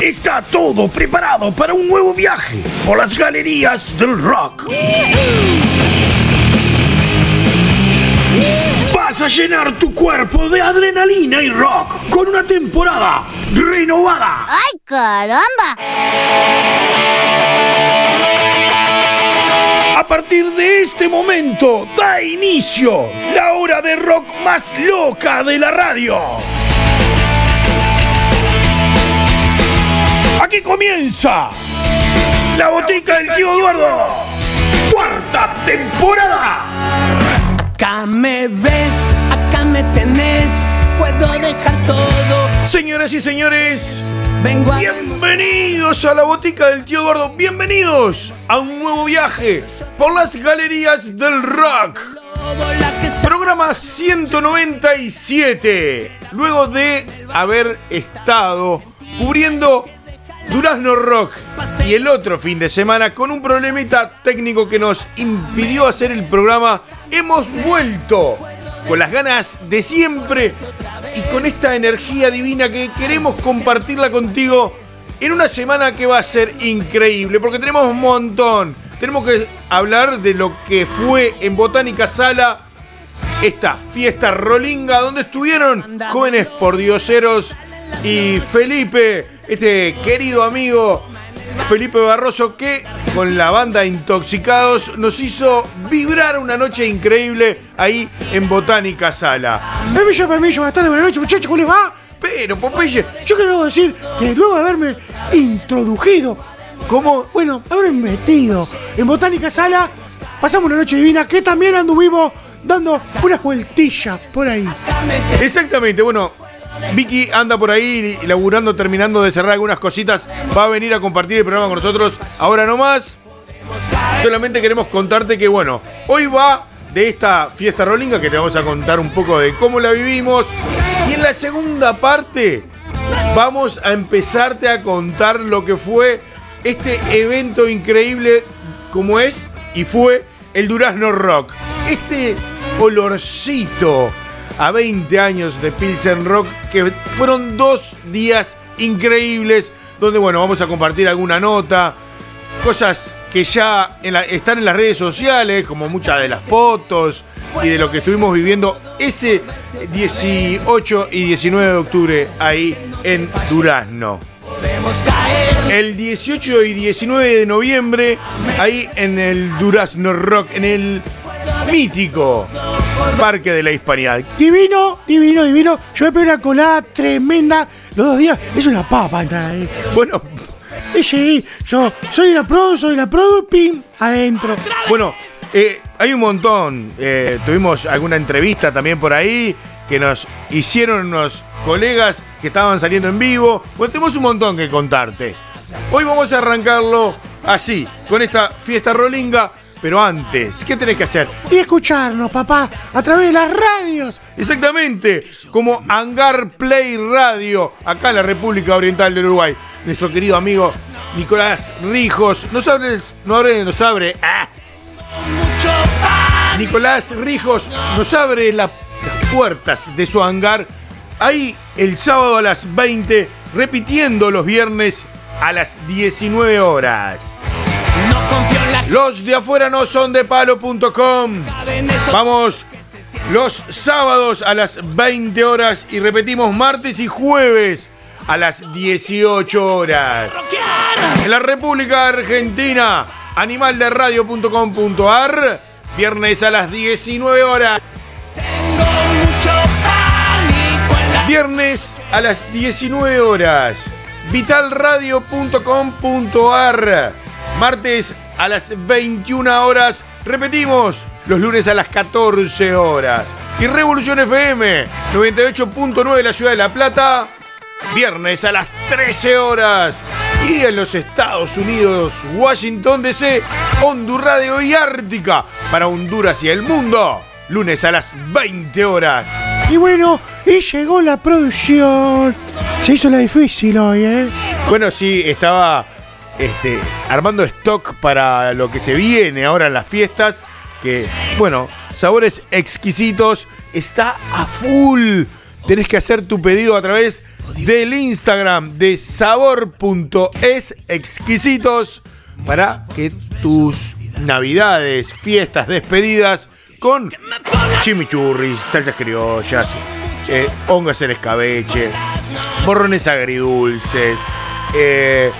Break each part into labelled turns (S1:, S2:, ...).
S1: Está todo preparado para un nuevo viaje por las galerías del rock. Vas a llenar tu cuerpo de adrenalina y rock con una temporada renovada.
S2: ¡Ay, caramba!
S1: A partir de este momento da inicio la hora de rock más loca de la radio. Aquí comienza la botica del tío Eduardo. Cuarta temporada.
S3: Acá me ves, acá me tenés, puedo dejar todo.
S1: Señoras y señores,
S3: Vengo a
S1: bienvenidos a la botica del tío Eduardo. Bienvenidos a un nuevo viaje por las galerías del rock. Programa 197. Luego de haber estado cubriendo Durazno Rock y el otro fin de semana con un problemita técnico que nos impidió hacer el programa, hemos vuelto con las ganas de siempre y con esta energía divina que queremos compartirla contigo en una semana que va a ser increíble porque tenemos un montón. Tenemos que hablar de lo que fue en Botánica Sala esta fiesta rolinga donde estuvieron jóvenes pordioseros y Felipe, este querido amigo Felipe Barroso que con la banda Intoxicados nos hizo vibrar una noche increíble ahí en Botánica Sala.
S4: Permiso, permiso, buenas tardes, buenas noches, muchachos, ¿cómo les va?
S1: Pero Popeye,
S4: Yo quiero decir que luego de haberme introducido, como, bueno, haberme metido en Botánica Sala, pasamos una noche divina que también anduvimos dando unas vueltillas por ahí.
S1: Exactamente, bueno, Vicky anda por ahí laburando, terminando de cerrar algunas cositas. Va a venir a compartir el programa con nosotros ahora nomás. Solamente queremos contarte que, bueno, hoy va de esta fiesta rolinga que te vamos a contar un poco de cómo la vivimos. Y en la segunda parte vamos a empezarte a contar lo que fue este evento increíble como es y fue el Durazno Rock. Este olorcito a 20 años de Pilsen Rock que fueron dos días increíbles donde bueno, vamos a compartir alguna nota, cosas que ya están en las redes sociales, como muchas de las fotos y de lo que estuvimos viviendo ese 18 y 19 de octubre ahí en Durazno. El 18 y 19 de noviembre, ahí en el Durazno Rock, en el mítico Parque de la Hispanidad.
S4: Divino, divino, divino. Yo me pegué una colada tremenda los dos días. Es una papa entrar ahí.
S1: Bueno,
S4: sí, yo soy la pro, soy la produ, pim, adentro.
S1: bueno, eh, hay un montón. Eh, tuvimos alguna entrevista también por ahí que nos hicieron unos colegas que estaban saliendo en vivo. Bueno, tenemos un montón que contarte. Hoy vamos a arrancarlo así, con esta fiesta rolinga. Pero antes, ¿qué tenés que hacer?
S4: Y escucharnos, papá, a través de las radios.
S1: Exactamente, como Hangar Play Radio, acá en la República Oriental del Uruguay. Nuestro querido amigo Nicolás Rijos, nos abre, no abre, nos abre. ¡ah! Nicolás Rijos nos abre la- las puertas de su hangar ahí el sábado a las 20, repitiendo los viernes a las 19 horas. Los de afuera no son de palo.com. Vamos los sábados a las 20 horas y repetimos martes y jueves a las 18 horas. En la República Argentina, animalderadio.com.ar, viernes a las 19 horas. Viernes a las 19 horas. Vitalradio.com.ar. Martes a las 21 horas. Repetimos, los lunes a las 14 horas. Y Revolución FM 98.9 de la ciudad de La Plata. Viernes a las 13 horas. Y en los Estados Unidos, Washington DC, Honduras Radio y Ártica para Honduras y el mundo. Lunes a las 20 horas.
S4: Y bueno, y llegó la producción. Se hizo la difícil hoy, ¿eh?
S1: Bueno, sí, estaba este, armando stock para lo que se viene ahora en las fiestas. Que, bueno, sabores exquisitos está a full. Tenés que hacer tu pedido a través del Instagram de sabor.es exquisitos para que tus navidades, fiestas, despedidas con chimichurris, salsas criollas, eh, hongos en escabeche, borrones agridulces, eh,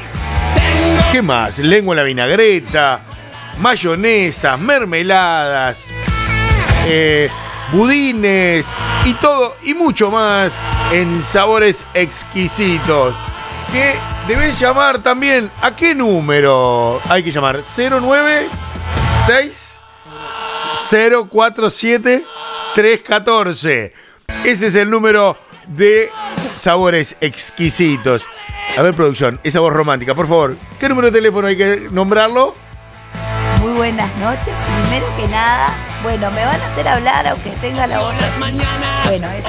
S1: ¿qué más? Lengua en la vinagreta, mayonesas, mermeladas, eh, budines y todo y mucho más en sabores exquisitos. Que debes llamar también. ¿A qué número hay que llamar? 096 047 314. Ese es el número de sabores exquisitos. A ver, producción, esa voz romántica, por favor. ¿Qué número de teléfono hay que nombrarlo?
S2: Muy buenas noches. Primero que nada, bueno, me van a hacer hablar aunque tenga la voz así. Bueno, es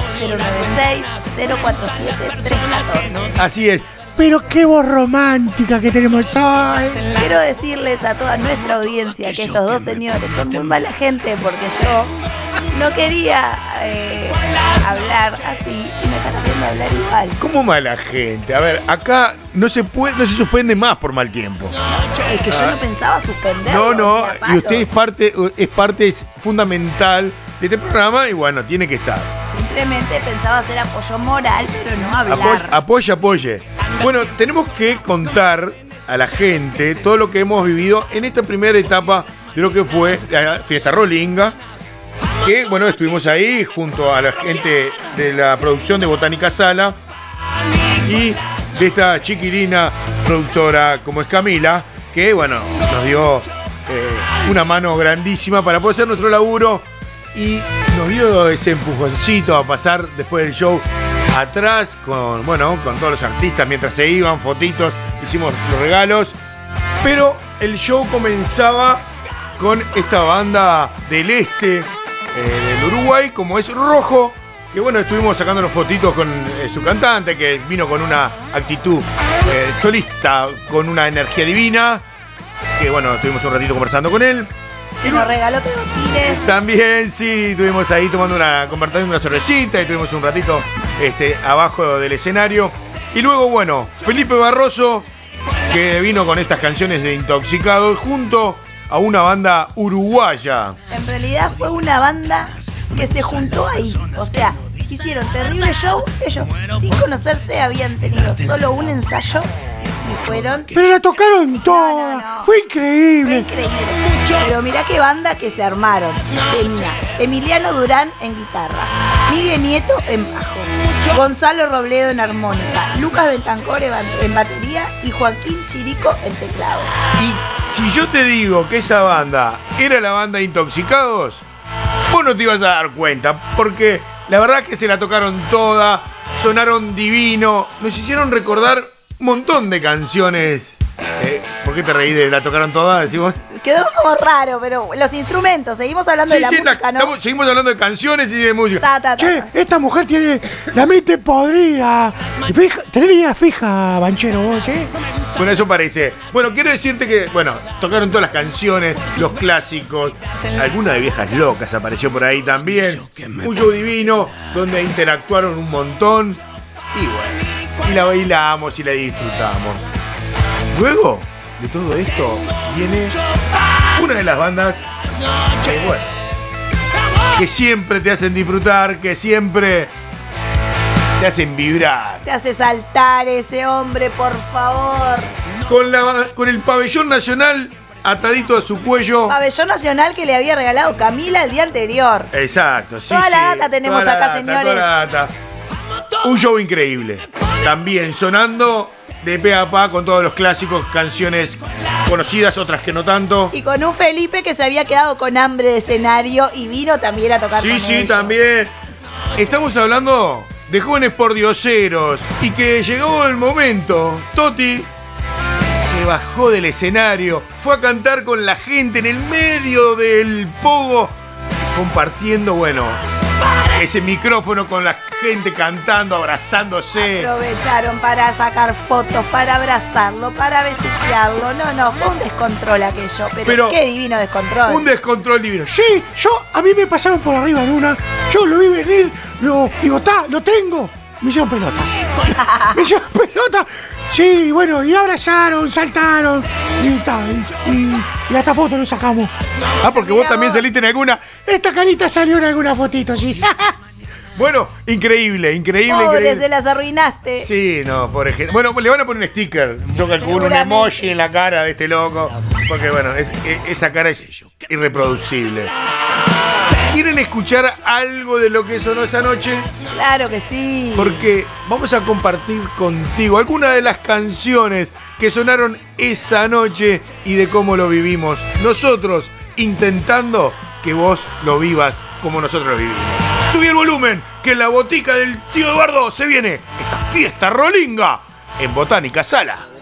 S2: 096-047-314.
S1: Así es.
S4: Pero qué voz romántica que tenemos hoy.
S2: Quiero decirles a toda nuestra audiencia que estos dos señores son muy mala gente porque yo no quería eh, hablar así y me están haciendo hablar igual.
S1: ¿Cómo mala gente? A ver, acá no se puede, no se suspende más por mal tiempo.
S2: Es que yo no pensaba suspender.
S1: No, no, y usted es parte, es parte es fundamental de este programa y bueno, tiene que estar.
S2: Simplemente pensaba hacer apoyo moral, pero no hablar.
S1: Apoye, apoye, apoye. Bueno, tenemos que contar a la gente todo lo que hemos vivido en esta primera etapa de lo que fue la fiesta Rolinga. Que bueno, estuvimos ahí junto a la gente de la producción de Botánica Sala y de esta chiquilina productora como es Camila, que bueno, nos dio eh, una mano grandísima para poder hacer nuestro laburo y nos dio ese empujoncito a pasar después del show atrás con, bueno, con todos los artistas mientras se iban, fotitos, hicimos los regalos. Pero el show comenzaba con esta banda del este eh, del Uruguay, como es Rojo, que bueno, estuvimos sacando los fotitos con eh, su cantante, que vino con una actitud eh, solista, con una energía divina, que bueno, estuvimos un ratito conversando con él.
S2: Y nos regaló.
S1: También, sí, estuvimos ahí tomando una, compartiendo una cervecita y estuvimos un ratito este, abajo del escenario. Y luego, bueno, Felipe Barroso, que vino con estas canciones de Intoxicados, junto a una banda uruguaya.
S2: En realidad fue una banda que se juntó ahí. O sea, hicieron terrible show. Ellos, sin conocerse, habían tenido solo un ensayo y fueron.
S4: Pero la tocaron toda.
S2: No, no, no.
S4: Fue
S2: Fue
S4: increíble.
S2: increíble. Pero mirá qué banda que se armaron. Tenía Emiliano Durán en guitarra, Miguel Nieto en bajo, Gonzalo Robledo en armónica, Lucas Bentancor en ba- en batería y Joaquín Chirico en teclados.
S1: Y si yo te digo que esa banda era la banda Intoxicados, vos no te ibas a dar cuenta, porque la verdad que se la tocaron toda, sonaron divino, nos hicieron recordar un montón de canciones. Eh, ¿Por qué te reí de la tocaron toda? Decimos.
S2: Quedó como raro, pero los instrumentos, seguimos hablando de la
S1: Sí, sí, la-
S2: música, ¿no?
S1: estamos- seguimos hablando de canciones y de música.
S2: Ta, ta, ta,
S4: Che,
S2: ta.
S4: esta mujer tiene la mente podrida. Fija, tenés la idea fija, banchero, vos, ¿eh?
S1: Bueno, eso parece. Bueno, quiero decirte que, bueno, tocaron todas las canciones, los clásicos. Alguna de viejas locas apareció por ahí también. Un show divino donde interactuaron un montón. Y bueno, y la bailamos y la disfrutamos. Luego de todo esto viene una de las bandas que, bueno, que siempre te hacen disfrutar, que siempre te hacen vibrar.
S2: Te hace saltar ese hombre, por favor.
S1: Con, la, con el pabellón nacional atadito a su cuello.
S2: Pabellón Nacional que le había regalado Camila el día anterior.
S1: Exacto, sí.
S2: Toda la data tenemos
S1: toda la
S2: acá,
S1: data,
S2: señores.
S1: toda la data. Un show increíble. También sonando de pe a pa con todos los clásicos, canciones conocidas, otras que no tanto.
S2: Y con un Felipe que se había quedado con hambre de escenario y vino también a tocar
S1: Sí,
S2: con
S1: sí,
S2: ellos.
S1: también. Estamos hablando de jóvenes pordioseros y que llegó el momento. Toti se bajó del escenario, fue a cantar con la gente en el medio del pogo, compartiendo, bueno, ese micrófono con la gente cantando, abrazándose.
S2: Aprovecharon para sacar fotos, para abrazarlo, para besuquearlo. No, no, fue un descontrol aquello. Pero,
S1: Pero-
S2: qué divino descontrol.
S1: Un descontrol divino.
S4: Sí, yo, a mí me pasaron por arriba de una. Yo lo vi venir, lo, digo, ta, lo tengo. Me hicieron pelota. me hicieron pelota. Sí, bueno, y abrazaron, saltaron. Y, y, y- y hasta foto nos sacamos.
S1: Ah, porque vos también saliste en alguna.
S4: Esta carita salió en alguna fotito, sí.
S1: Bueno, increíble, increíble,
S2: Pobre,
S1: increíble.
S2: se las arruinaste.
S1: Sí, no, por ejemplo. Bueno, le van a poner un sticker. Yo calculo un emoji en la cara de este loco. Porque bueno, es- e- esa cara es irreproducible. ¿Quieren escuchar algo de lo que sonó esa noche?
S2: Claro que sí.
S1: Porque vamos a compartir contigo algunas de las canciones que sonaron esa noche y de cómo lo vivimos. Nosotros intentando que vos lo vivas como nosotros lo vivimos. Subí el volumen, que en la botica del tío Eduardo se viene esta fiesta rolinga en Botánica Sala.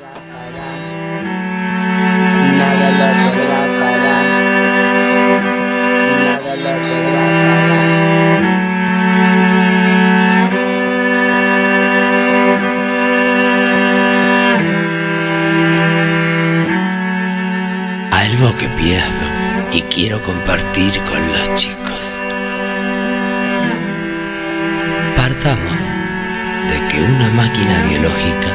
S5: Y quiero compartir con los chicos. Partamos de que una máquina biológica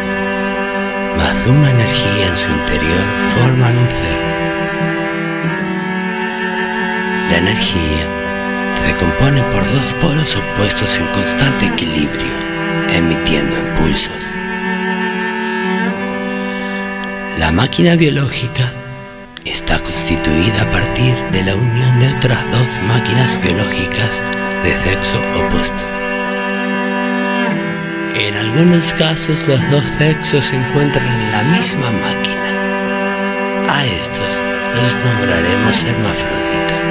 S5: más una energía en su interior forman un ser. La energía se compone por dos polos opuestos en constante equilibrio, emitiendo impulsos. La máquina biológica está constituida a partir de la unión de otras dos máquinas biológicas de sexo opuesto. En algunos casos los dos sexos se encuentran en la misma máquina. A estos los nombraremos hermafroditas.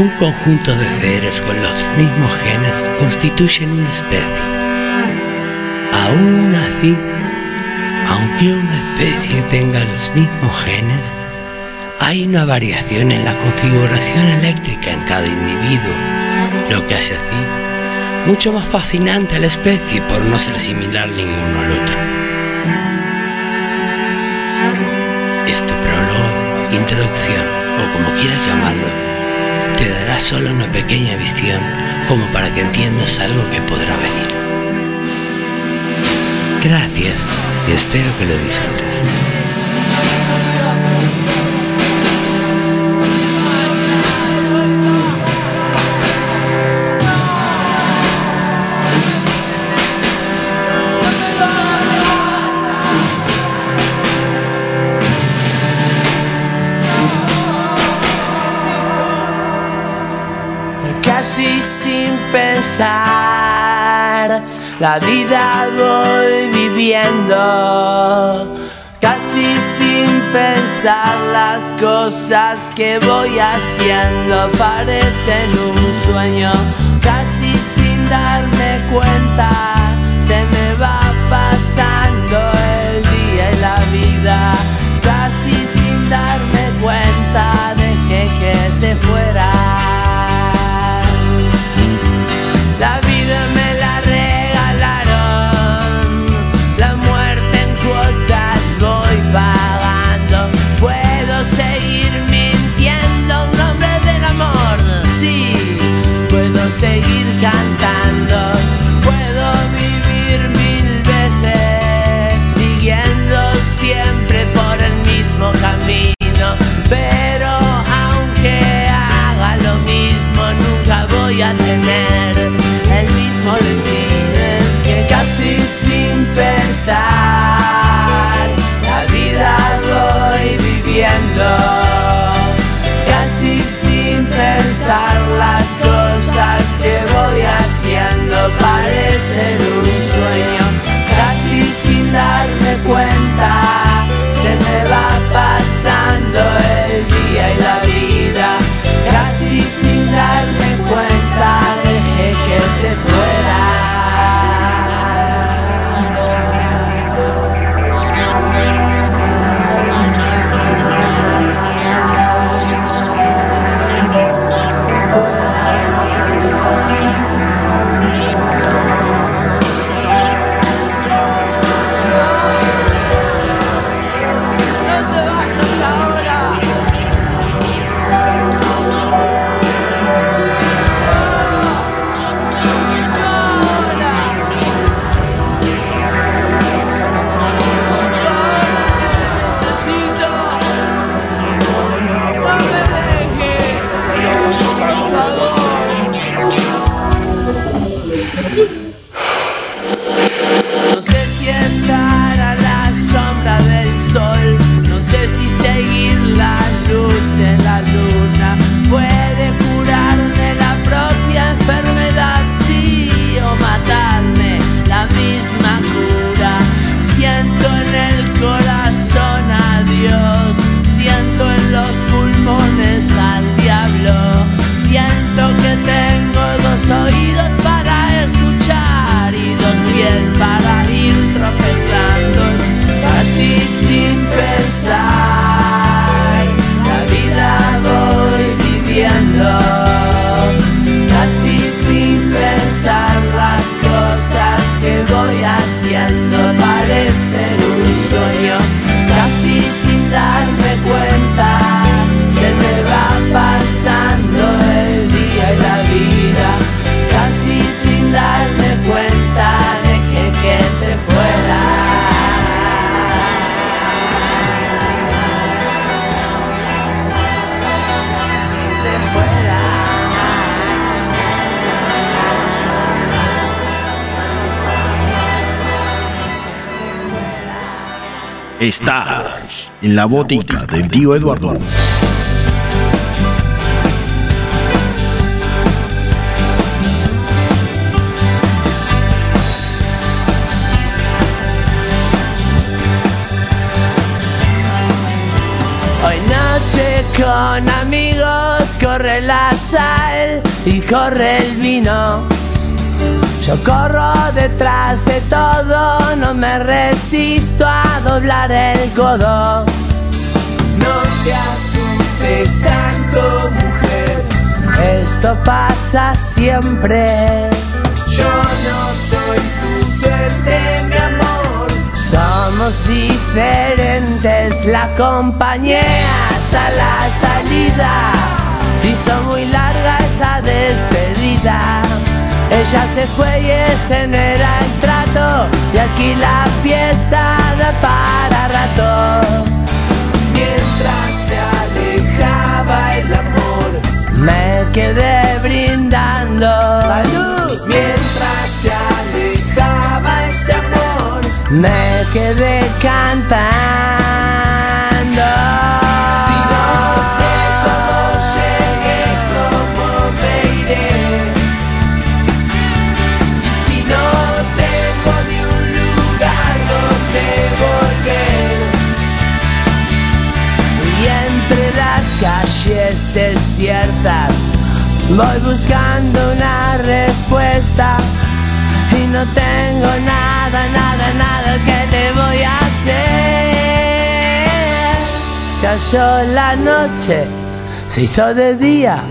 S5: Un conjunto de seres con los mismos genes constituyen una especie. Aún así, aunque una especie tenga los mismos genes, hay una variación en la configuración eléctrica en cada individuo, lo que hace así mucho más fascinante a la especie por no ser similar ninguno al otro. Este prólogo, introducción o como quieras llamarlo, te dará solo una pequeña visión como para que entiendas algo que podrá venir. Gracias y espero que lo disfrutes.
S3: Casi sin pensar, la vida voy viviendo. Casi sin pensar las cosas que voy haciendo parecen un sueño. Casi sin darme cuenta, se me va pasando el día y la vida. Casi sin darme cuenta, dejé que te fuera. Parecen
S6: en la botica del tío Eduardo.
S3: Hoy noche con amigos corre la sal y corre el vino. Yo corro detrás de todo, no me resisto a doblar el codo. No te asustes tanto, mujer. Esto pasa siempre. Yo no soy tu suerte, mi amor. Somos diferentes, la acompañé hasta la salida. Si son muy larga esa despedida. Ella se fue y ese no era el trato. Y aquí la fiesta da para rato. Mientras se alejaba el amor, me quedé brindando. ¡Salud! Mientras se alejaba ese amor, me quedé cantando. Voy buscando una respuesta. Y no tengo nada, nada, nada que te voy a hacer. Cayó la noche, se hizo de día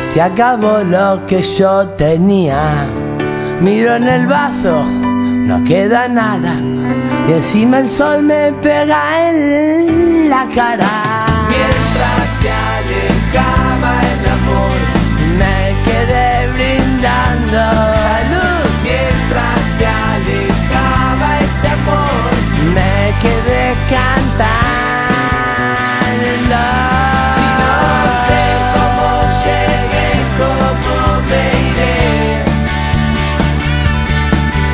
S3: y se acabó lo que yo tenía. Miro en el vaso, no queda nada. Y encima el sol me pega en la cara. Mientras se quedé brindando. Salud. Mientras se alejaba ese amor, me quedé cantando. Si no sé cómo llegué, cómo me iré.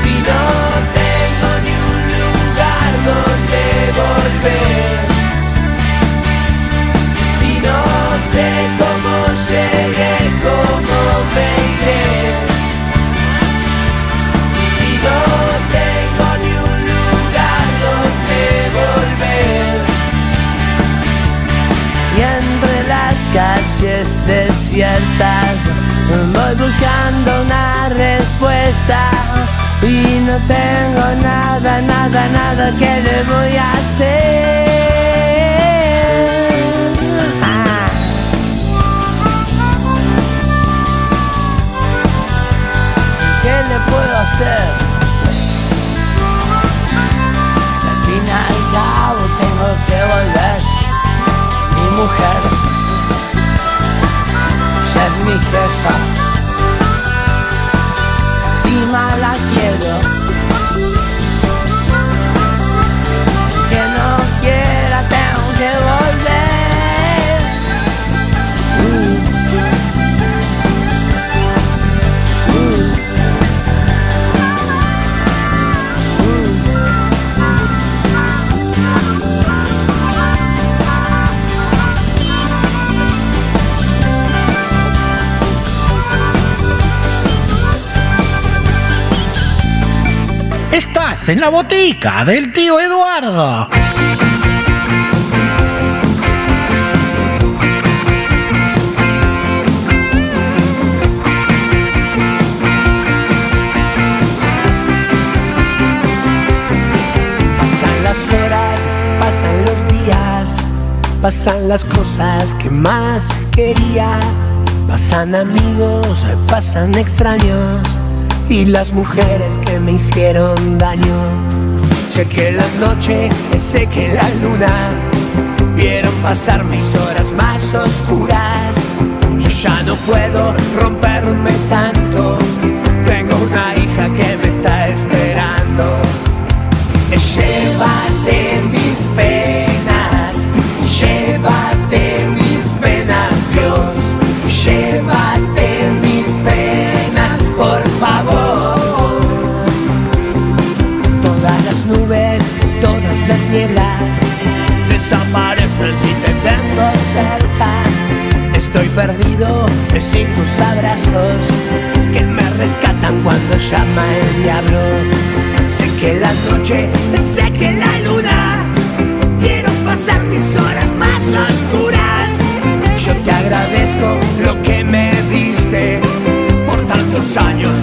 S3: Si no tengo ni un lugar donde volver. Si no sé voy buscando una respuesta. Y no tengo nada, nada, nada que le voy a hacer. Ah. ¿Qué le puedo hacer? Si al fin y al cabo tengo que volver, mi mujer mi jefa. Encima la quiero.
S6: en la botica del tío Eduardo.
S3: Pasan las horas,
S7: pasan los días, pasan las cosas que más quería, pasan amigos, pasan extraños y las mujeres que me hicieron daño. Sé que la noche, sé que la luna vieron pasar mis horas más oscuras. Yo ya no puedo romperme tanto. Tengo una hija que me está esperando. Llévate tinieblas desaparecen si te tengo cerca. Estoy perdido sin tus abrazos que me rescatan cuando llama el diablo. Sé que la noche, sé que la luna, quiero pasar mis horas más oscuras. Yo te agradezco lo que me diste por tantos años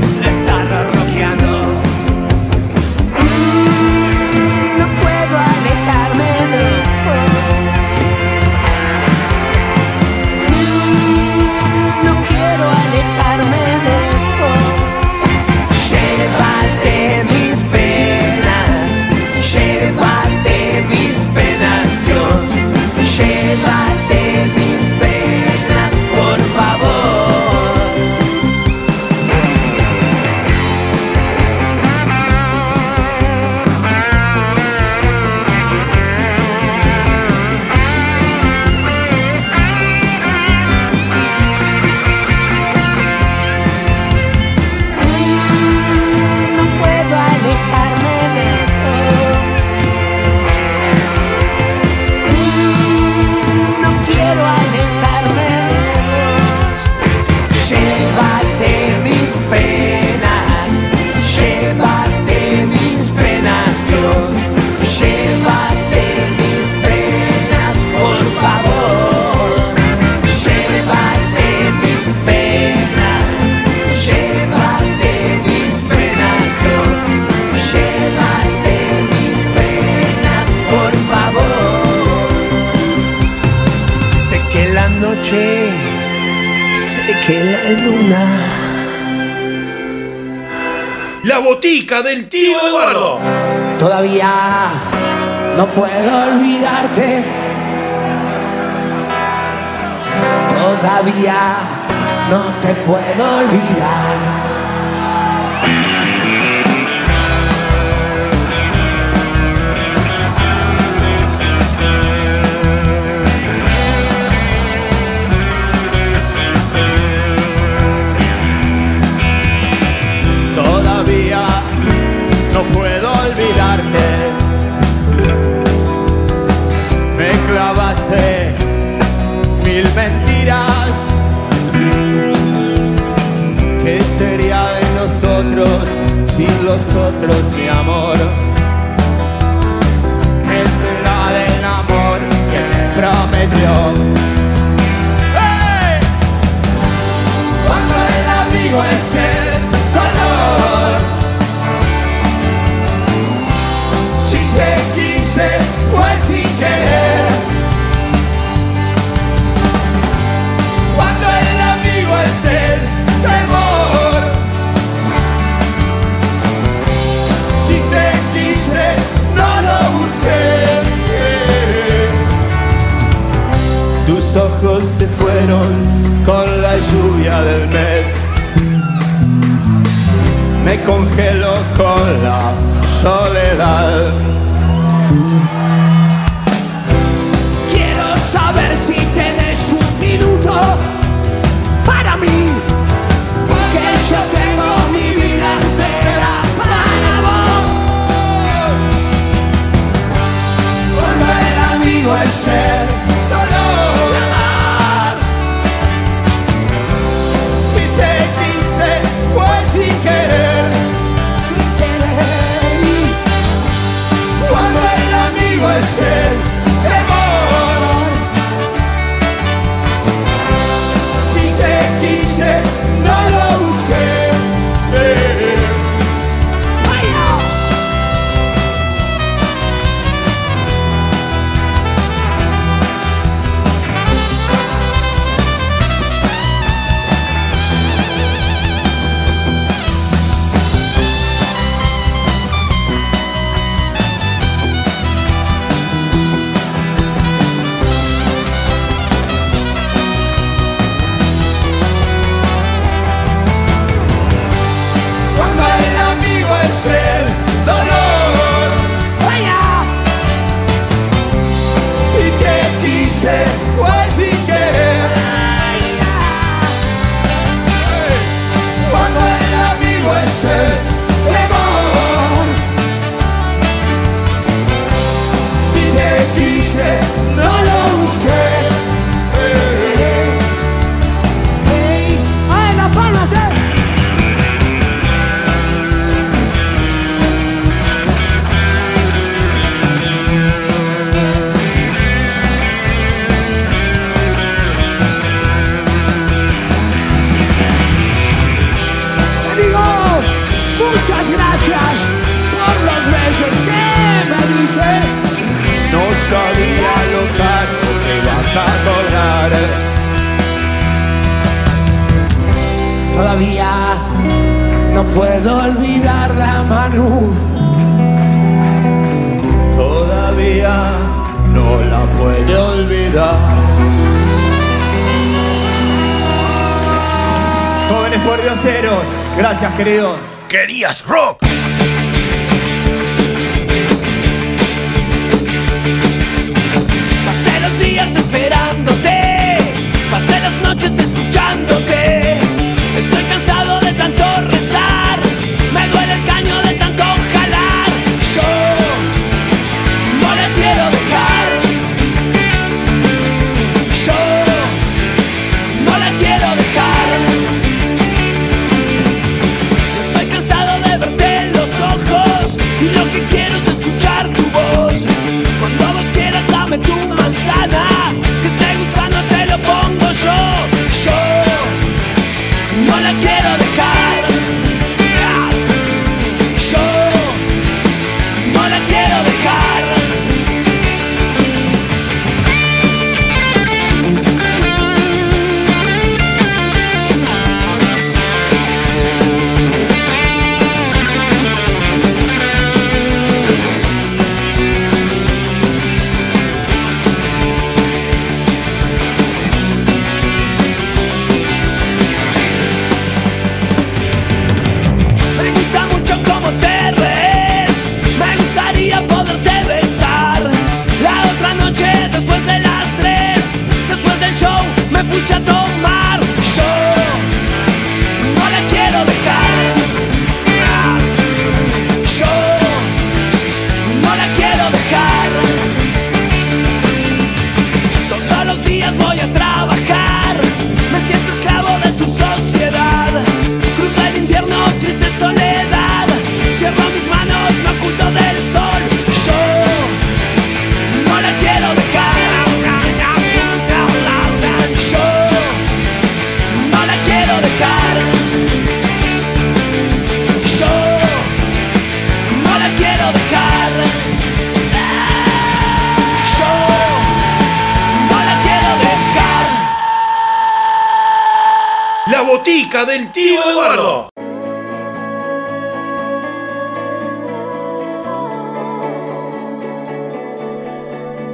S1: La botica del tío Eduardo.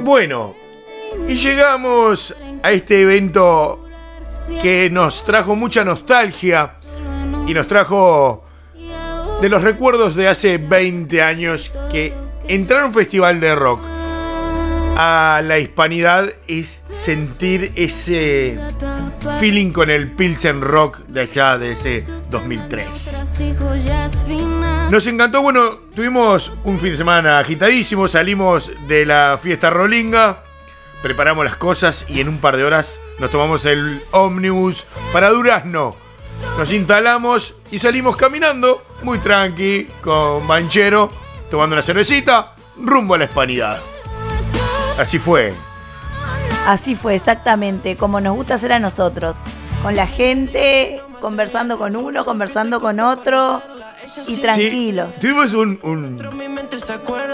S1: Bueno, y llegamos a este evento que nos trajo mucha nostalgia y nos trajo de los recuerdos de hace 20 años que entrar a un festival de rock a la hispanidad es sentir ese feeling con el Pilsen Rock de allá de ese 2003. Nos encantó, bueno, tuvimos un fin de semana agitadísimo, salimos de la fiesta rolinga, preparamos las cosas y en un par de horas nos tomamos el ómnibus para Durazno. Nos instalamos y salimos caminando, muy tranqui, con Banchero, tomando una cervecita, rumbo a la hispanidad. Así fue.
S2: Así fue, exactamente, como nos gusta hacer a nosotros. Con la gente, conversando con uno, conversando con otro y tranquilos.
S1: Sí, tuvimos un, un,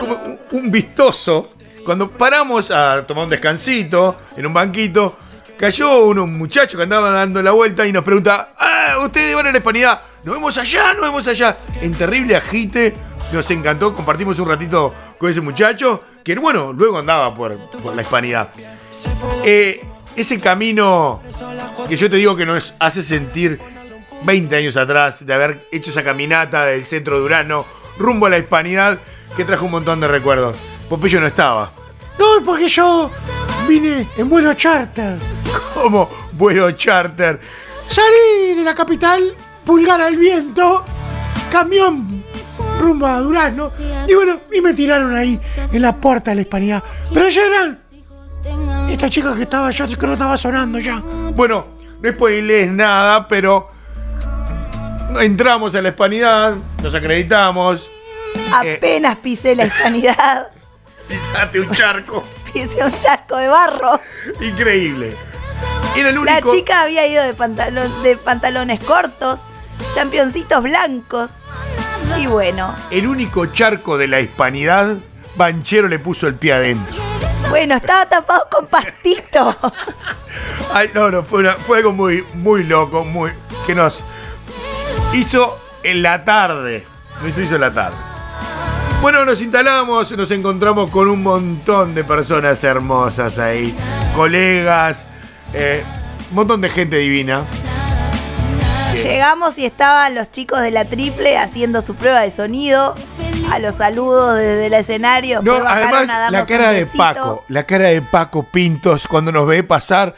S1: como un- un vistoso. Cuando paramos a tomar un descansito en un banquito, cayó uno, un muchacho que andaba dando la vuelta y nos pregunta: ¡Ah, ustedes van a la hispanidad! ¡Nos vemos allá, nos vemos allá! En terrible agite, nos encantó, compartimos un ratito con ese muchacho, que bueno, luego andaba por, por la hispanidad. Eh, ese camino que yo te digo que nos hace sentir 20 años atrás de haber hecho esa caminata del centro de Urano rumbo a la hispanidad que trajo un montón de recuerdos. Popillo no estaba.
S4: No, porque yo vine en vuelo charter.
S1: Como vuelo charter.
S4: Salí de la capital, pulgar al viento, camión rumbo a Durazno. Y bueno, y me tiraron ahí en la puerta de la hispanidad. Pero ya eran esta chica que estaba, yo creo que no estaba sonando ya.
S1: Bueno, no spoilees nada, pero entramos a la hispanidad, nos acreditamos,
S2: Apenas pisé la hispanidad,
S1: pisaste un charco.
S2: pisé un charco de barro.
S1: Increíble. Era el
S2: La
S1: único.
S2: chica había ido de, pantalón- de pantalones cortos, championcitos blancos. Y bueno,
S1: El único charco de la hispanidad, Banchero le puso el pie adentro.
S2: Bueno, estaba tapado con pastito.
S1: Ay, no, no, fue, una- fue algo muy, muy loco, muy. que nos hizo en la tarde. Nos hizo en la tarde. Bueno, nos instalamos, nos encontramos con un montón de personas hermosas ahí, colegas, eh, un montón de gente divina.
S2: Llegamos y estaban los chicos de la triple haciendo su prueba de sonido. A los saludos desde el escenario.
S1: No, además,
S2: a
S1: la cara de. Paco, la cara de Paco Pintos cuando nos ve pasar,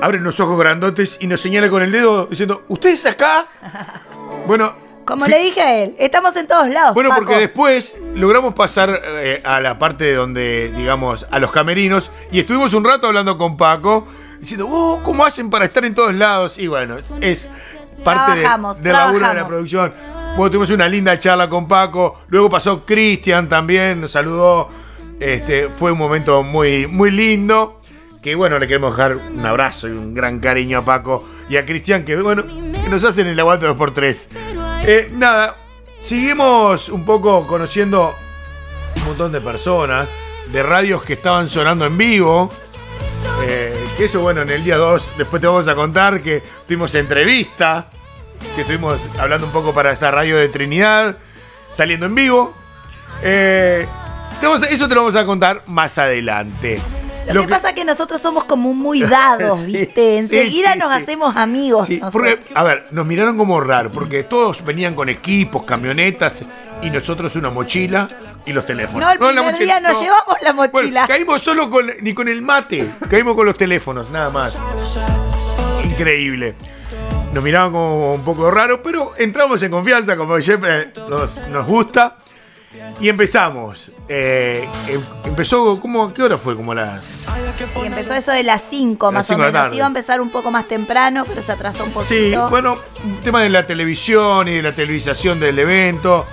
S1: abre los ojos grandotes y nos señala con el dedo diciendo, ¿ustedes acá? Bueno,
S2: Como le dije a él, estamos en todos lados.
S1: Bueno,
S2: Paco.
S1: porque después logramos pasar eh, a la parte donde, digamos, a los camerinos y estuvimos un rato hablando con Paco, diciendo, oh, ¿cómo hacen para estar en todos lados? Y bueno, es parte de,
S2: Trabajamos,
S1: de laburo de la producción. Bueno, tuvimos una linda charla con Paco, luego pasó Cristian también, nos saludó, este, fue un momento muy, muy lindo. Que bueno, le queremos dejar un abrazo y un gran cariño a Paco y a Cristian, que bueno, que nos hacen el aguante 2x3. Eh, nada, seguimos un poco conociendo un montón de personas, de radios que estaban sonando en vivo. Eh, que eso, bueno, en el día 2, después te vamos a contar que tuvimos entrevista, que estuvimos hablando un poco para esta radio de Trinidad, saliendo en vivo. Eh, eso te lo vamos a contar más adelante.
S2: Lo, que, pasa es que nosotros somos como muy dados,
S1: Sí,
S2: ¿viste? Enseguida
S1: sí,
S2: nos hacemos amigos.
S1: Porque, a ver, nos miraron como raro, porque todos venían con equipos, camionetas, y nosotros una mochila y los teléfonos.
S2: No, el
S1: la
S2: primer día nos
S1: no.
S2: llevamos la
S1: Bueno,
S2: mochila.
S1: caímos solo con, ni con el mate, caímos con los teléfonos, nada más. Increíble. Nos miraban como un poco raro, pero entramos en confianza, como siempre nos, nos gusta. Y empezamos. Eh, em- empezó, ¿cómo, ¿qué hora fue? Como las...
S2: Y empezó eso de las 5 más
S1: cinco
S2: o menos. Iba a empezar un poco más temprano, pero se atrasó un
S1: Sí,
S2: poquito.
S1: bueno, un tema de la televisión y de la televisación del evento.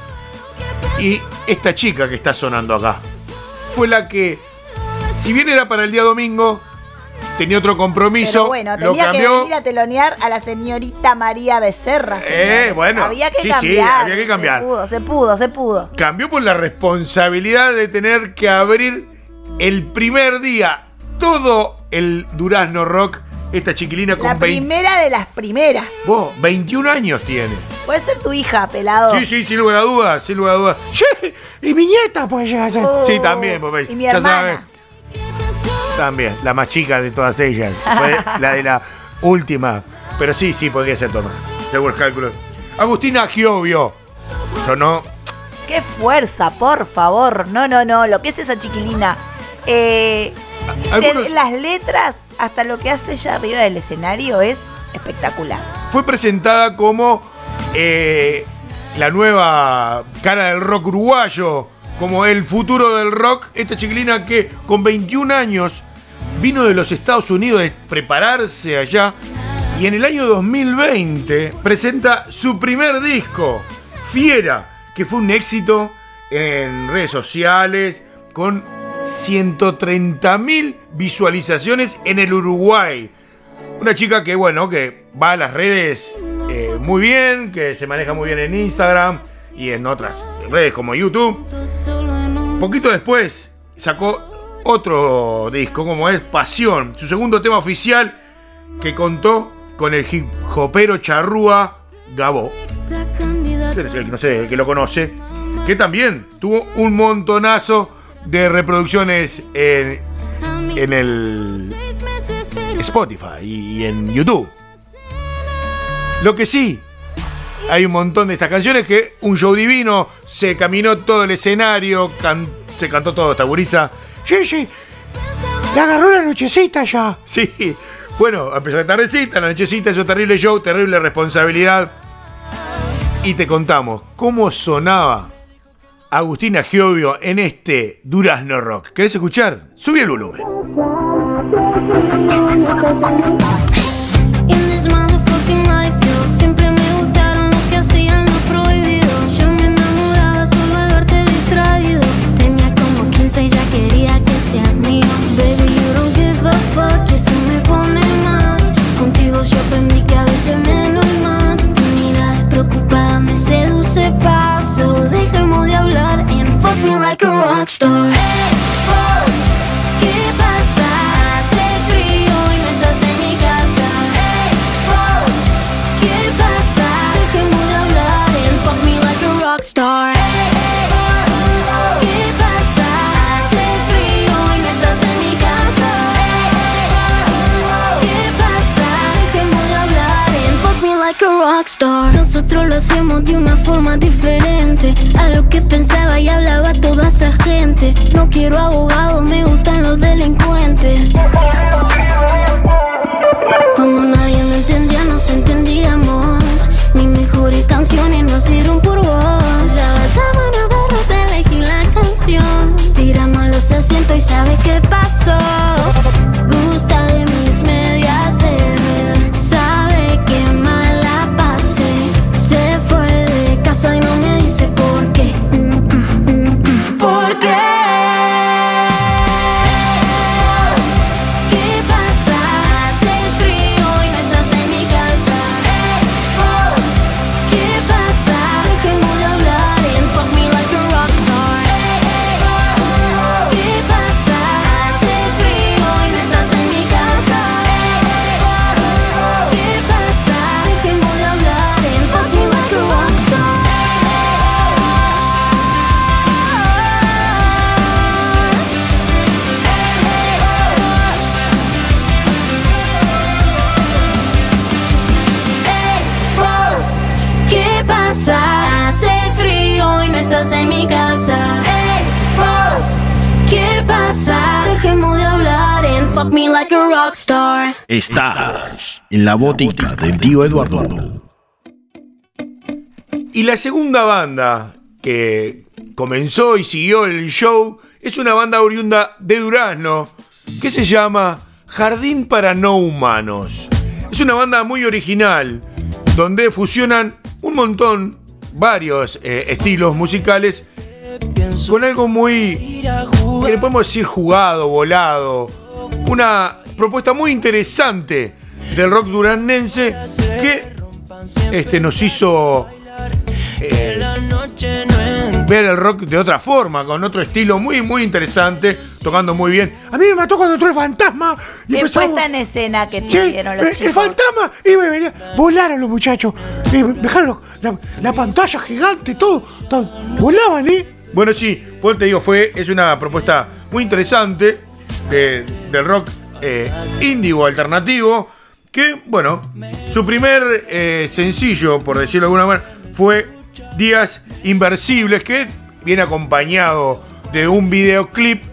S1: Y esta chica que está sonando acá fue la que, si bien era para el día domingo, tenía otro compromiso.
S2: Pero bueno,
S1: lo
S2: tenía que venir a telonear a la señorita María Becerra.
S1: Eh, bueno,
S2: Había que
S1: sí, sí,
S2: cambiar.
S1: había que cambiar.
S2: Se pudo, se pudo, se pudo.
S1: Cambió por la responsabilidad de tener que abrir el primer día todo el Durazno Rock. Esta chiquilina
S2: La
S1: con 20,
S2: primera de las primeras.
S1: vos, 21 años tiene.
S2: Puede ser tu hija, pelado.
S1: Sí, sí, sin lugar a dudas, sin lugar a dudas.
S4: Che, y mi nieta puede llegar a ser.
S2: Oh,
S1: Sí, también, pues,
S2: Y mi hermana.
S1: sabes. También, la más chica de todas ellas. Fue la de la última. Pero sí, sí, podría ser Tomás. Según los cálculos. Agustina Giovio. Sonó.
S2: Qué fuerza, por favor. No, no, no. Lo que es esa chiquilina. Eh,
S1: Algunos-
S2: de las letras hasta lo que hace ella arriba del escenario es espectacular.
S1: Fue presentada como eh, la nueva cara del rock uruguayo. Como el futuro del rock. Esta chiquilina que con 21 años vino de los Estados Unidos de prepararse allá. Y en el año 2020 presenta su primer disco, Fiera, que fue un éxito en redes sociales con 130 mil visualizaciones en el Uruguay. Una chica que, bueno, que va a las redes eh, muy bien, que se maneja muy bien en Instagram y en otras redes como YouTube. Poquito después sacó otro disco, como es Pasión, su segundo tema oficial, que contó con el hip hopero charrúa Gabo. No sé, el que lo conoce. Que también tuvo un montonazo de reproducciones en, en el Spotify y en YouTube. Lo que sí, hay un montón de estas canciones que un show divino, se caminó todo el escenario, se cantó todo esta gurisa.
S4: Sí, sí. Le agarró la nochecita ya.
S1: Sí, bueno, empezó la tardecita, la nochecita, eso terrible show, terrible responsabilidad. Y te contamos cómo sonaba Agustina Giovio en este Durazno Rock. ¿Querés escuchar? Subí el volumen.
S8: Rockstar. Hey, Nosotros lo hacemos de una forma diferente a lo que pensaba y hablaba toda esa gente. No quiero abogados, me gustan los delincuentes. Cuando nadie me entendía, nos entendíamos. Mis mejores canciones nacieron por vos. Ya vas a mano de elegí la canción. Tiramos los asientos y sabes qué pasó. Estás en
S6: la botica del tío Eduardo.
S1: Y la segunda banda que comenzó y siguió el show es una banda oriunda de Durazno que se llama Jardín para No Humanos. Es una banda muy original donde fusionan un montón, varios eh, estilos musicales con algo muy, que le podemos decir jugado, volado. Una propuesta muy interesante del rock duraznense que este, nos hizo eh, ver el rock de otra forma, con otro estilo muy, muy interesante, tocando muy bien.
S4: A mí me mató cuando entró el fantasma. Y
S2: Qué puesta en escena que tuvieron los
S4: eh, el
S2: chicos.
S4: fantasma y me venía, volaron los muchachos, eh, dejaron la, la pantalla gigante, todo, todo, volaban, ¿eh?
S1: Bueno, sí, pues te digo, fue, es una propuesta muy interesante de- del rock eh, índigo alternativo. Que, bueno, su primer eh, sencillo, por decirlo de alguna manera, fue Días Inversibles, que viene acompañado de un videoclip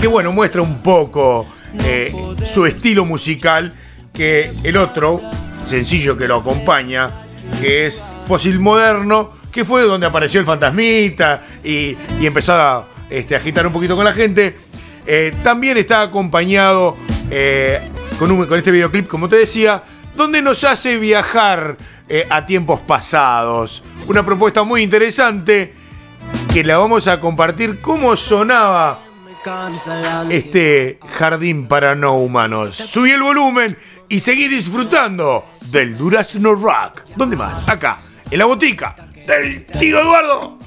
S1: que, bueno, muestra un poco eh, su estilo musical. Que el otro sencillo que lo acompaña, que es Fósil Moderno, que fue donde apareció el fantasmita y, y empezó a este, agitar un poquito con la gente. Eh, también está acompañado eh, con, un- con este videoclip, como te decía, donde nos hace viajar eh, a tiempos pasados. Una propuesta muy interesante que la vamos a compartir cómo sonaba este jardín para no humanos. Subí el volumen y seguí disfrutando del Durazno Rock. ¿Dónde más? Acá, en la botica del tío Eduardo.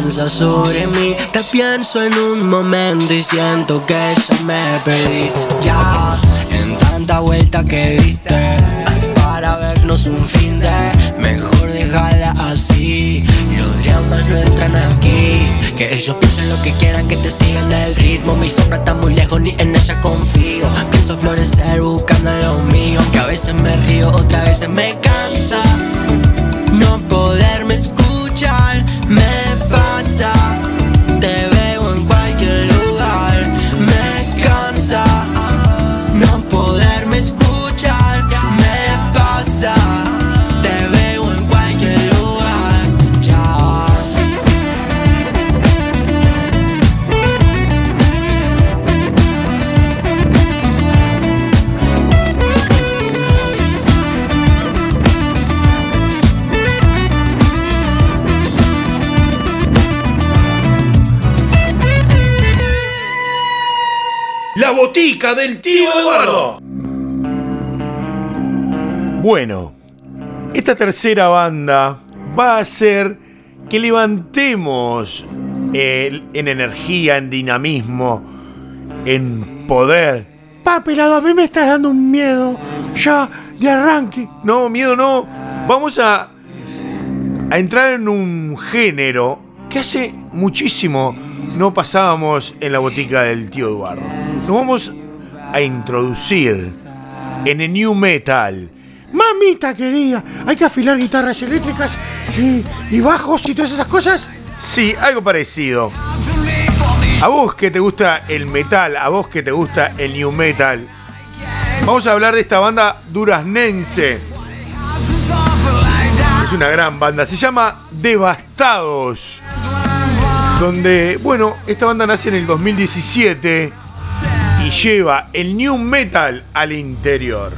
S7: Avanza sobre mí. Te pienso en un momento y siento que ya me perdí. Ya, en tanta vuelta que diste para vernos un fin de mejor dejarla así. Los dramas no entran aquí. Que ellos piensen lo que quieran, que te sigan el ritmo. Mi sombra está muy lejos, ni en ella confío. Pienso florecer buscando lo mío. Que a veces me río, otras veces me cansa. No poderme escuchar me
S1: Del tío Eduardo. Bueno, esta tercera banda va a hacer que levantemos en energía, en dinamismo, en poder.
S4: Pa, pelado, a mí me estás dando un miedo ya de arranque.
S1: No, miedo no. Vamos a, a entrar en un género que hace muchísimo no pasábamos en la botica del tío Eduardo. Nos vamos a introducir en el new metal.
S4: Mamita querida, hay que afilar guitarras eléctricas y, y bajos y todas esas cosas.
S1: Sí, algo parecido. A vos que te gusta el metal, a vos que te gusta el new metal, vamos a hablar de esta banda duraznense. Es una gran banda, se llama Devastados. Donde, bueno, esta banda nace en el 2017 lleva el new metal al interior.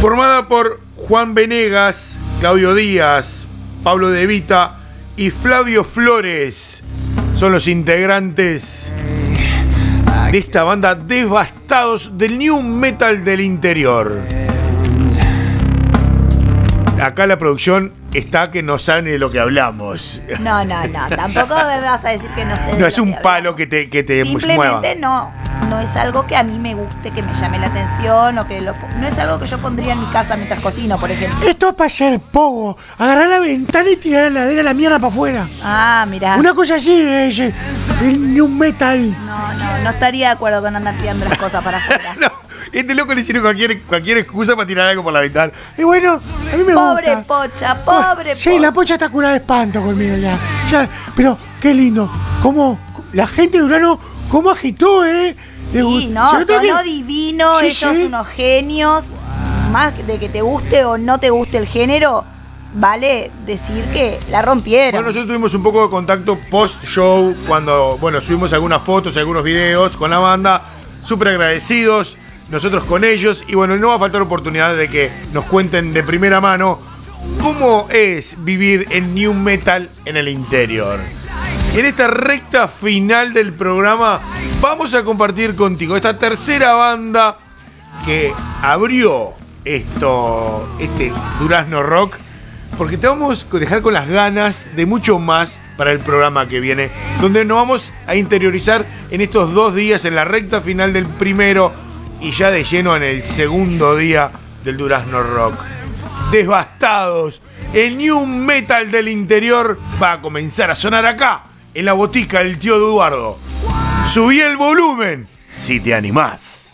S1: Formada por Juan Venegas, Claudio Díaz, Pablo De Vita y Flavio Flores. Son los integrantes de esta banda devastados del new metal del interior. Acá la producción está que no sabe de lo que hablamos.
S2: No, no, no. Tampoco me vas a decir que no sé. de
S1: No es
S2: lo
S1: un
S2: que
S1: palo que te, que te mueva.
S2: Simplemente no. No es algo que a mí me guste, que me llame la atención o que lo, no es algo que yo pondría en mi casa mientras cocino, por ejemplo.
S4: Esto es para hacer pogo. Agarrar la ventana y tirar la ladera la mierda para afuera.
S2: Ah, mirá.
S4: Una cosa así es eh, el new metal.
S2: No, no, no estaría de acuerdo con andar tirando las cosas para afuera.
S1: No, este loco le hicieron cualquier, cualquier excusa para tirar algo por la ventana.
S4: Y bueno, a mí me
S2: Pobre
S4: gusta.
S2: pocha, pobre
S4: Sí,
S2: pocha.
S4: la pocha está curada de espanto conmigo ya. ya. Pero qué lindo. Cómo la gente de Urano, cómo agitó, ¿eh? De
S2: Sí, no, sonó divino,
S4: Sí,
S2: ellos
S4: sí.
S2: unos genios. Más de que te guste o no te guste el género, vale decir que la rompieron.
S1: Bueno, nosotros tuvimos un poco de contacto post-show cuando, bueno, subimos algunas fotos, algunos videos con la banda. Súper agradecidos, nosotros con ellos. Y bueno, no va a faltar oportunidad de que nos cuenten de primera mano cómo es vivir en New Metal en el interior. En esta recta final del programa vamos a compartir contigo esta tercera banda que abrió esto, este Durazno Rock, porque te vamos a dejar con las ganas de mucho más para el programa que viene, donde nos vamos a interiorizar en estos dos días, en la recta final del primero y ya de lleno en el segundo día del Durazno Rock. Devastados, el new metal del interior va a comenzar a sonar acá, en la botica del tío Eduardo. Subí el volumen, si te animás.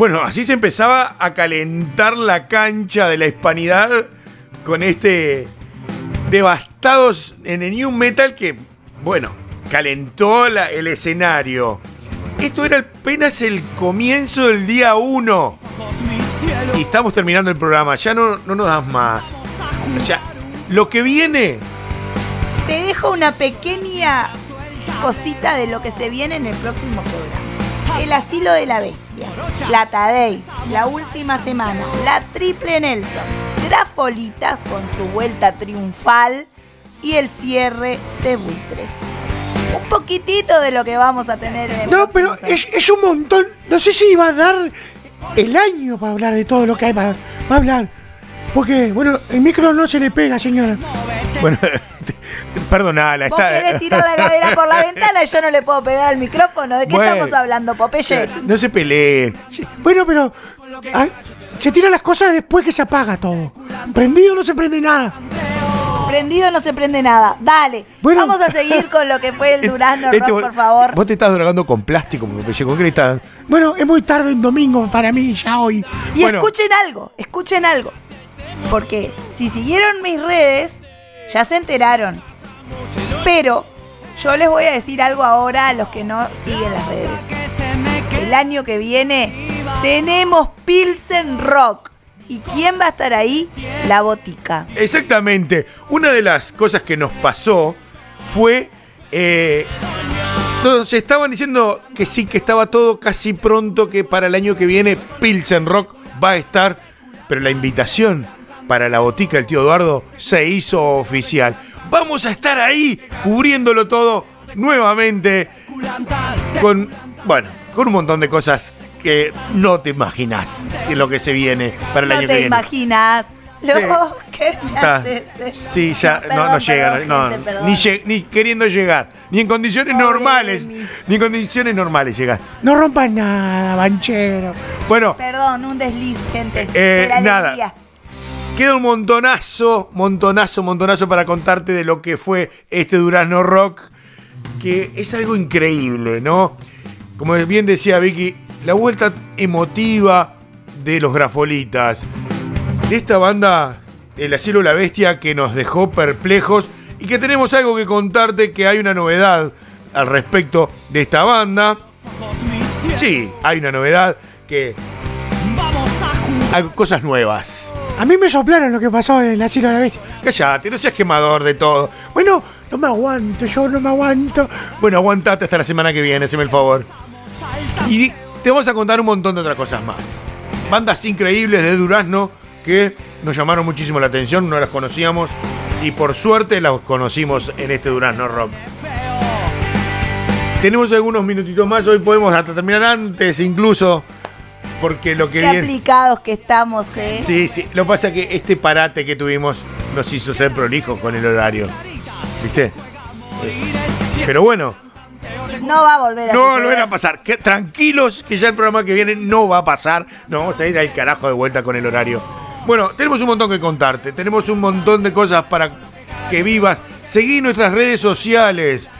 S1: Bueno, así se empezaba a calentar la cancha de la hispanidad con este devastados en el New Metal que, bueno, calentó la- el escenario. Esto era apenas el comienzo del día 1. Y estamos terminando el programa, ya no, no nos das más. O sea, lo que viene,
S2: Te dejo una pequeña cosita de lo que se viene en el próximo programa. El asilo de la bestia, la Tadei, la última semana, la triple Nelson, Grafolitas con su vuelta triunfal y el cierre de Buitres. Un poquitito de lo que vamos a tener en el
S4: No, pero es, es un montón. No sé si iba a dar el año para hablar de todo lo que hay para, para hablar. Porque, bueno, el micro no se le pega, señora.
S1: bueno, perdonala,
S2: Vos
S1: está.
S2: querés tirar la heladera por la ventana y yo no le puedo pegar al micrófono. ¿De qué
S1: Bueno.
S2: estamos hablando, Popeye?
S1: No se peleen.
S4: Bueno, pero ah, se tiran las cosas después que se apaga todo. Prendido no se prende nada.
S2: Prendido no se prende nada. Dale.
S4: Bueno.
S2: Vamos a seguir con lo que fue el Durazno
S1: Este,
S2: Rock,
S1: vos-
S2: por favor.
S1: Vos te estás drogando con plástico, pellé con cristal.
S4: Bueno, es muy tarde en domingo para mí ya hoy.
S2: Y
S1: Bueno.
S2: escuchen algo, escuchen algo. Porque si siguieron mis redes, ya se enteraron. Pero yo les voy a decir algo ahora a los que no siguen las redes. El año que viene tenemos Pilsen Rock. ¿Y quién va a estar ahí? La botica.
S1: Exactamente. Una de las cosas que nos pasó fue. Eh, nos estaban diciendo que sí, que estaba todo casi pronto, que para el año que viene Pilsen Rock va a estar, pero la invitación para la botica del tío Eduardo se hizo oficial. Vamos a estar ahí cubriéndolo todo nuevamente con, bueno, con un montón de cosas que no te imaginas de lo que se viene para el
S2: No
S1: año que
S2: te
S1: viene.
S2: imaginas lo
S1: Sí.
S2: que me haces. eh.
S1: Sí, ya no,
S2: perdón,
S1: no llega, no,
S2: gente,
S1: ni, ni queriendo llegar, ni en condiciones
S2: Pobre
S1: normales, ni en condiciones normales llegar.
S4: No rompas nada, banchero.
S1: Bueno,
S2: Perdón, un desliz, gente.
S1: Eh,
S2: de la
S1: nada.
S2: alegría.
S1: Queda un montonazo, montonazo, montonazo para contarte de lo que fue este Durazno Rock, que es algo increíble, ¿no? Como bien decía Vicky, la vuelta emotiva de los grafolitas, de esta banda, El de la Bestia, que nos dejó perplejos y que tenemos algo que contarte, que hay una novedad al respecto de esta banda. Sí, hay una novedad que... Hay cosas nuevas.
S4: A mí me soplaron lo que pasó en el asilo de la bestia.
S1: Callate, no seas quemador de todo.
S4: Bueno, no me aguanto, yo no me aguanto.
S1: Bueno, aguantate hasta la semana que viene, haceme el favor. Y te vamos a contar un montón de otras cosas más. Bandas increíbles de Durazno que nos llamaron muchísimo la atención, no las conocíamos y por suerte las conocimos en este Durazno Rock. Tenemos algunos minutitos más, hoy podemos hasta terminar antes incluso, porque lo que
S2: Qué
S1: viene...
S2: aplicados que estamos, ¿eh?
S1: Sí, sí. Lo que pasa es que este parate que tuvimos nos hizo ser prolijos con el horario. ¿Viste? Eh, Pero bueno,
S2: No va a volver a
S1: no va a volver a pasar. Que- tranquilos que ya el programa que viene no va a pasar. Nos vamos a ir al carajo de vuelta con el horario. Bueno, tenemos un montón que contarte. Tenemos un montón de cosas para que vivas. Seguí nuestras redes sociales.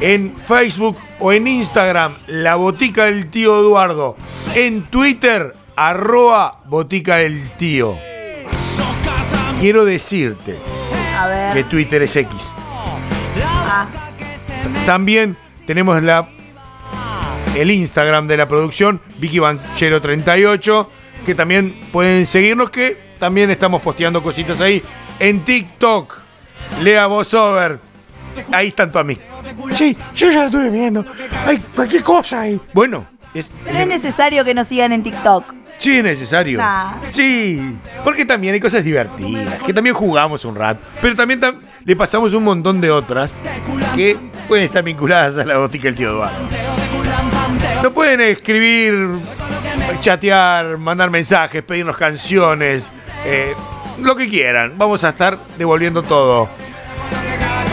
S1: En Facebook o en Instagram, La Botica del Tío Eduardo. En Twitter, arroba Botica del Tío. Quiero decirte
S2: A ver.
S1: que Twitter es X.
S2: Ah,
S1: También tenemos la el Instagram de la producción, Vicky Banchero 38, que también pueden seguirnos, que también estamos posteando cositas ahí. En TikTok, Lea Vozover. Ahí están todas mis.
S4: Sí, yo ya lo estuve viendo. Hay cualquier cosa ahí.
S1: Bueno, es,
S2: no es necesario que nos sigan en TikTok.
S1: sí es necesario.
S2: Nah.
S1: Sí, porque también hay cosas divertidas, que también jugamos un rato, pero también tam- le pasamos un montón de otras que pueden estar vinculadas a la botica del tío Eduardo. Nos pueden escribir, chatear, mandar mensajes, pedirnos canciones, eh, lo que quieran. Vamos a estar devolviendo todo.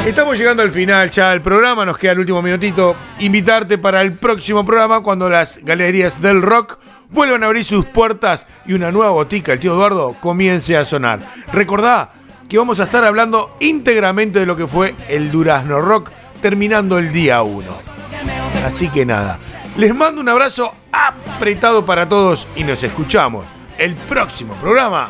S1: Estamos llegando al final ya del programa, nos queda el último minutito. Invitarte para el próximo programa cuando las galerías del rock vuelvan a abrir sus puertas y una nueva botica, el tío Eduardo, comience a sonar. Recordá que vamos a estar hablando íntegramente de lo que fue el Durazno Rock terminando el día 1. Así que nada, les mando un abrazo apretado para todos y nos escuchamos el próximo programa.